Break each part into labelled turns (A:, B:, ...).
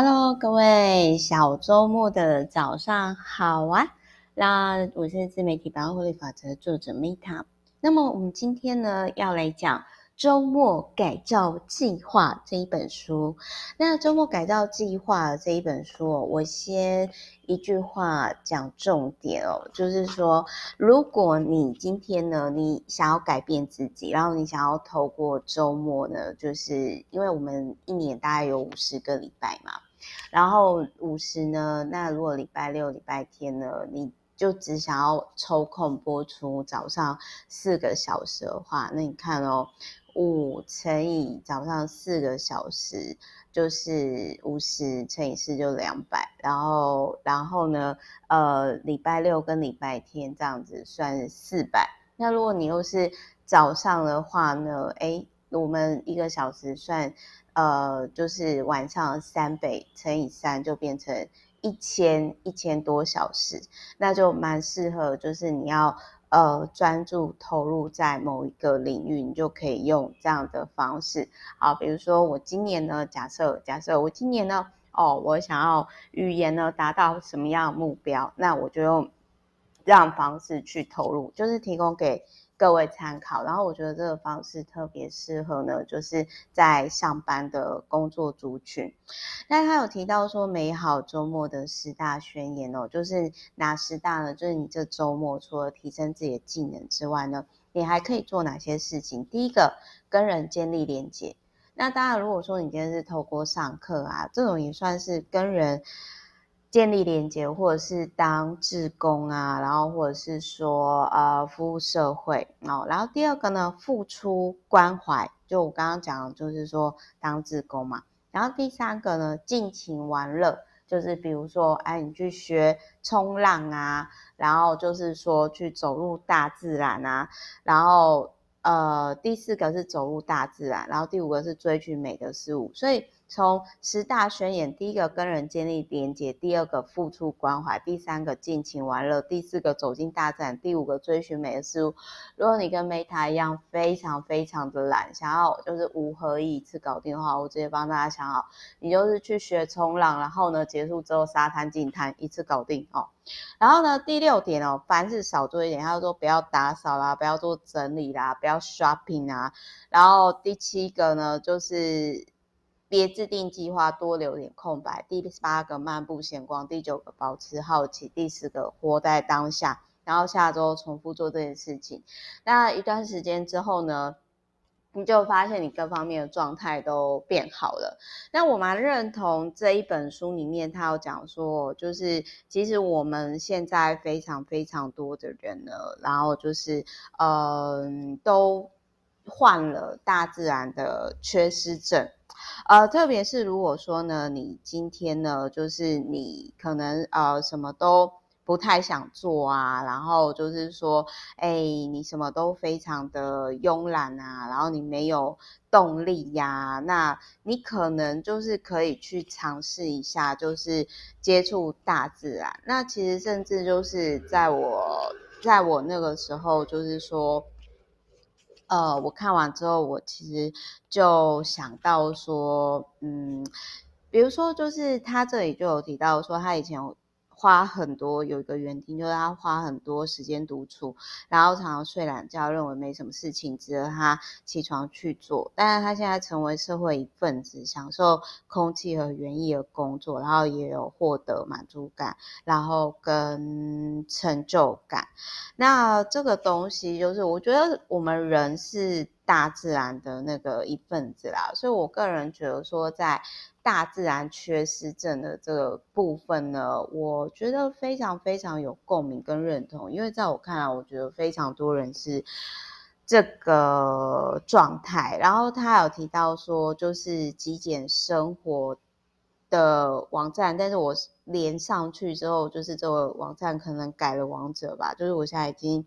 A: Hello，各位小周末的早上好啊！那我是自媒体百万获利法则作者 Meta。那么我们今天呢要来讲。周末改造计划这一本书，那周末改造计划这一本书，我先一句话讲重点哦，就是说，如果你今天呢，你想要改变自己，然后你想要透过周末呢，就是因为我们一年大概有五十个礼拜嘛，然后五十呢，那如果礼拜六、礼拜天呢，你就只想要抽空播出早上四个小时的话，那你看哦。五乘以早上四个小时，就是五十乘以四就两百，然后然后呢，呃，礼拜六跟礼拜天这样子算四百。那如果你又是早上的话呢，诶，我们一个小时算，呃，就是晚上三倍乘以三就变成一千一千多小时，那就蛮适合，就是你要。呃，专注投入在某一个领域，你就可以用这样的方式。好，比如说我今年呢，假设假设我今年呢，哦，我想要语言呢达到什么样的目标，那我就用这样方式去投入，就是提供给。各位参考，然后我觉得这个方式特别适合呢，就是在上班的工作族群。那他有提到说，美好周末的十大宣言哦，就是哪十大呢？就是你这周末除了提升自己的技能之外呢，你还可以做哪些事情？第一个，跟人建立连接。那当然，如果说你今天是透过上课啊，这种也算是跟人。建立连接，或者是当志工啊，然后或者是说呃服务社会哦。然后第二个呢，付出关怀，就我刚刚讲的，就是说当志工嘛。然后第三个呢，尽情玩乐，就是比如说哎，你去学冲浪啊，然后就是说去走入大自然啊。然后呃，第四个是走入大自然，然后第五个是追寻美的事物，所以。从十大宣言，第一个跟人建立连结，第二个付出关怀，第三个尽情玩乐，第四个走进大自然，第五个追寻美的事物。如果你跟 Meta 一样非常非常的懒，想要就是五合一一次搞定的话，我直接帮大家想好，你就是去学冲浪，然后呢结束之后沙滩净滩一次搞定哦。然后呢第六点哦，凡事少做一点，他说不要打扫啦，不要做整理啦，不要 shopping 啊。然后第七个呢就是。别制定计划，多留点空白。第八个漫步闲逛，第九个保持好奇，第十个活在当下。然后下周重复做这件事情。那一段时间之后呢，你就发现你各方面的状态都变好了。那我蛮认同这一本书里面他有讲说，就是其实我们现在非常非常多的人呢，然后就是嗯、都患了大自然的缺失症。呃，特别是如果说呢，你今天呢，就是你可能呃什么都不太想做啊，然后就是说，哎，你什么都非常的慵懒啊，然后你没有动力呀，那你可能就是可以去尝试一下，就是接触大自然。那其实甚至就是在我在我那个时候，就是说。呃，我看完之后，我其实就想到说，嗯，比如说，就是他这里就有提到说，他以前。花很多有一个原因，就是他花很多时间独处，然后常常睡懒觉，认为没什么事情值得他起床去做。但是他现在成为社会一份子，享受空气和园艺的工作，然后也有获得满足感，然后跟成就感。那这个东西就是，我觉得我们人是大自然的那个一份子啦，所以我个人觉得说在。大自然缺失症的这个部分呢，我觉得非常非常有共鸣跟认同，因为在我看来，我觉得非常多人是这个状态。然后他有提到说，就是极简生活的网站，但是我连上去之后，就是这个网站可能改了网址吧，就是我现在已经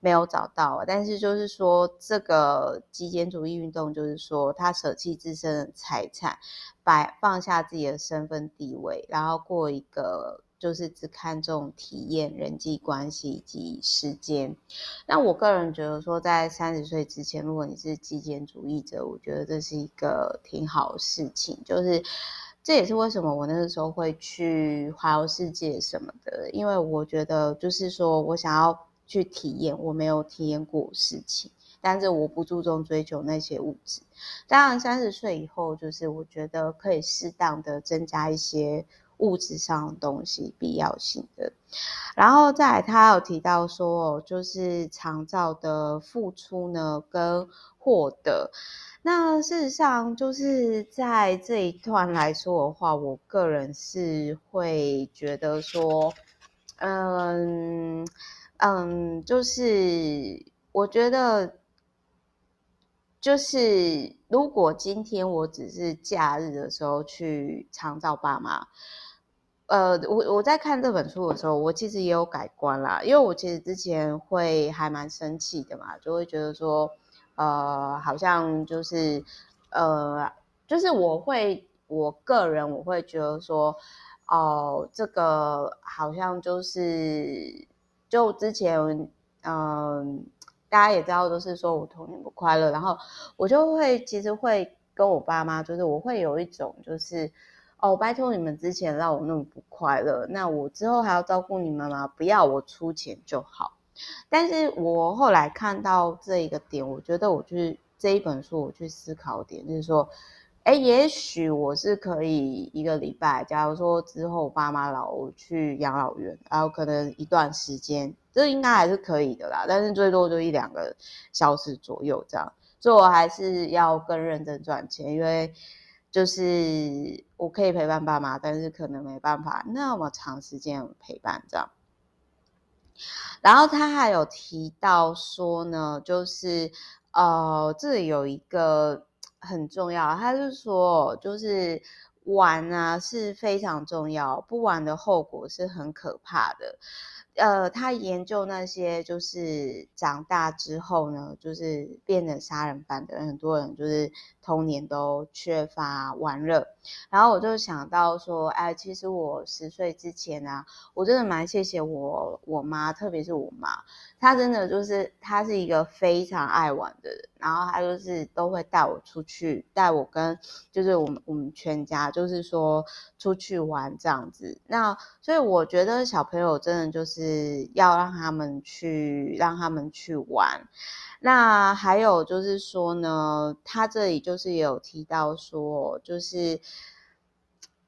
A: 没有找到了。但是就是说，这个极简主义运动，就是说他舍弃自身的财产，摆放下自己的身份地位，然后过一个就是只看重体验、人际关系以及时间。那我个人觉得说，在三十岁之前，如果你是极简主义者，我觉得这是一个挺好的事情，就是。这也是为什么我那个时候会去环游世界什么的，因为我觉得就是说我想要去体验我没有体验过的事情，但是我不注重追求那些物质。当然，三十岁以后，就是我觉得可以适当的增加一些物质上的东西，必要性的。然后再来，他有提到说，就是长照的付出呢，跟获得。那事实上，就是在这一段来说的话，我个人是会觉得说，嗯嗯，就是我觉得，就是如果今天我只是假日的时候去长照爸妈，呃，我我在看这本书的时候，我其实也有改观啦，因为我其实之前会还蛮生气的嘛，就会觉得说。呃，好像就是，呃，就是我会，我个人我会觉得说，哦、这个好像就是，就之前，嗯、大家也知道，都是说我童年不快乐，然后我就会其实会跟我爸妈，就是我会有一种就是，哦，拜托你们之前让我那么不快乐，那我之后还要照顾你们吗？不要，我出钱就好。但是我后来看到这一个点，我觉得我就是这一本书，我去思考点就是说，哎，也许我是可以一个礼拜，假如说之后爸妈老，去养老院，然后可能一段时间，这应该还是可以的啦。但是最多就一两个小时左右这样，所以我还是要更认真赚钱，因为就是我可以陪伴爸妈，但是可能没办法那么长时间陪伴这样。然后他还有提到说呢，就是呃，这里有一个很重要，他是说，就是玩啊是非常重要，不玩的后果是很可怕的。呃，他研究那些就是长大之后呢，就是变成杀人犯的，很多人就是童年都缺乏玩乐。然后我就想到说，哎，其实我十岁之前啊，我真的蛮谢谢我我妈，特别是我妈，她真的就是她是一个非常爱玩的人，然后她就是都会带我出去，带我跟就是我们我们全家就是说出去玩这样子。那所以我觉得小朋友真的就是。要让他们去，让他们去玩。那还有就是说呢，他这里就是有提到说，就是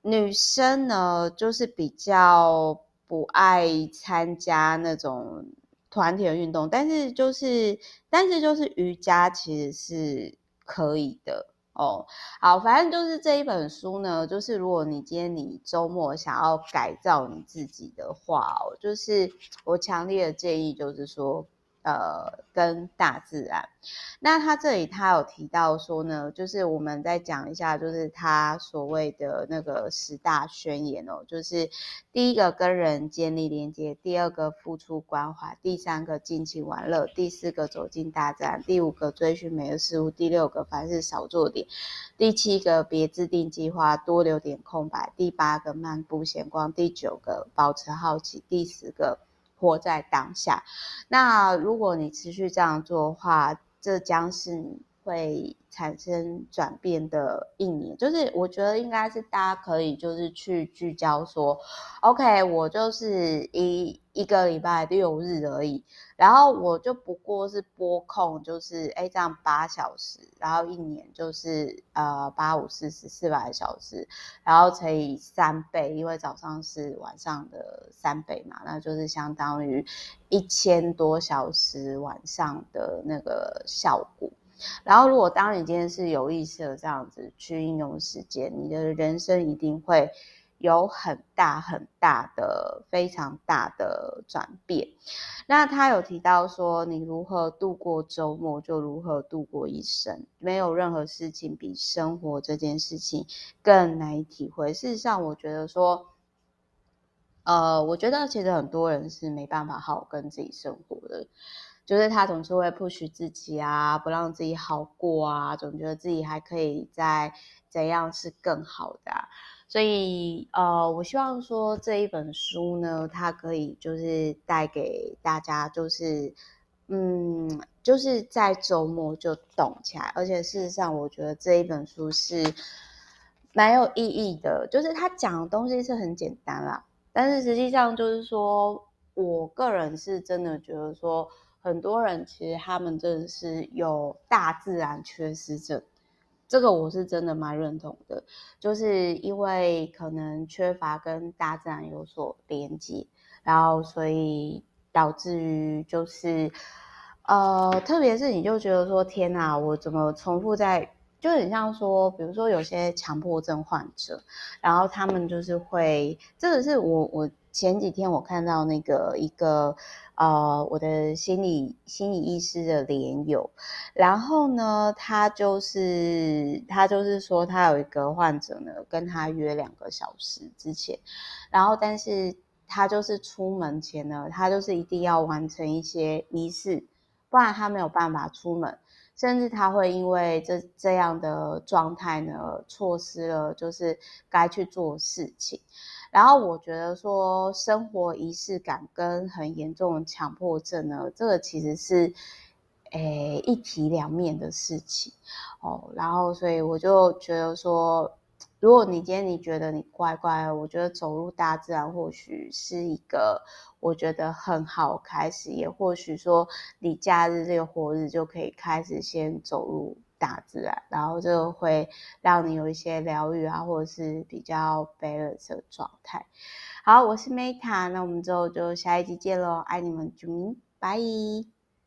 A: 女生呢，就是比较不爱参加那种团体的运动，但是就是，但是就是瑜伽其实是可以的。哦，好，反正就是这一本书呢，就是如果你今天你周末想要改造你自己的话，哦，就是我强烈的建议就是说。呃，跟大自然。那他这里他有提到说呢，就是我们再讲一下，就是他所谓的那个十大宣言哦，就是第一个跟人建立连接，第二个付出关怀，第三个尽情玩乐，第四个走进大自然，第五个追寻美的事物，第六个凡事少做点，第七个别制定计划，多留点空白，第八个漫步闲逛，第九个保持好奇，第十个。活在当下。那如果你持续这样做的话，这将是会产生转变的一年。就是我觉得应该是大家可以就是去聚焦说，OK，我就是一。一个礼拜六日而已，然后我就不过是播控，就是哎这样八小时，然后一年就是呃八五四十四百小时，然后乘以三倍，因为早上是晚上的三倍嘛，那就是相当于一千多小时晚上的那个效果。然后如果当你今天是有意识的这样子去应用时间，你的人生一定会。有很大很大的、非常大的转变。那他有提到说，你如何度过周末，就如何度过一生。没有任何事情比生活这件事情更难以体会。事实上，我觉得说，呃，我觉得其实很多人是没办法好跟自己生活的，就是他总是会 push 自己啊，不让自己好过啊，总觉得自己还可以再怎样是更好的啊。所以，呃，我希望说这一本书呢，它可以就是带给大家，就是，嗯，就是在周末就动起来。而且事实上，我觉得这一本书是蛮有意义的，就是他讲的东西是很简单啦，但是实际上就是说，我个人是真的觉得说，很多人其实他们真的是有大自然缺失症，这个我是真的蛮认同的，就是因为可能缺乏跟大自然有所连接，然后所以导致于就是，呃，特别是你就觉得说，天哪，我怎么重复在。就很像说，比如说有些强迫症患者，然后他们就是会，这个是我我前几天我看到那个一个呃我的心理心理医师的连友，然后呢，他就是他就是说他有一个患者呢，跟他约两个小时之前，然后但是他就是出门前呢，他就是一定要完成一些仪式，不然他没有办法出门。甚至他会因为这这样的状态呢，错失了就是该去做事情。然后我觉得说，生活仪式感跟很严重的强迫症呢，这个其实是诶一体两面的事情哦。然后所以我就觉得说。如果你今天你觉得你乖乖，我觉得走入大自然或许是一个我觉得很好开始，也或许说你假日这个活日就可以开始先走入大自然，然后这个会让你有一些疗愈啊，或者是比较 balance 的状态。好，我是 Meta，那我们之后就下一集见喽，爱你们，啾咪，拜。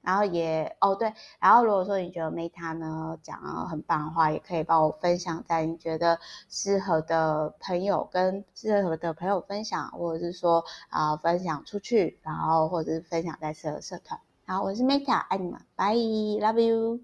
A: 然后也哦对，然后如果说你觉得 Meta 呢讲得很棒的话，也可以帮我分享在你觉得适合的朋友跟适合的朋友分享，或者是说啊、分享出去，然后或者是分享在适合社团。好，我是 Meta，爱你们，拜，Love you。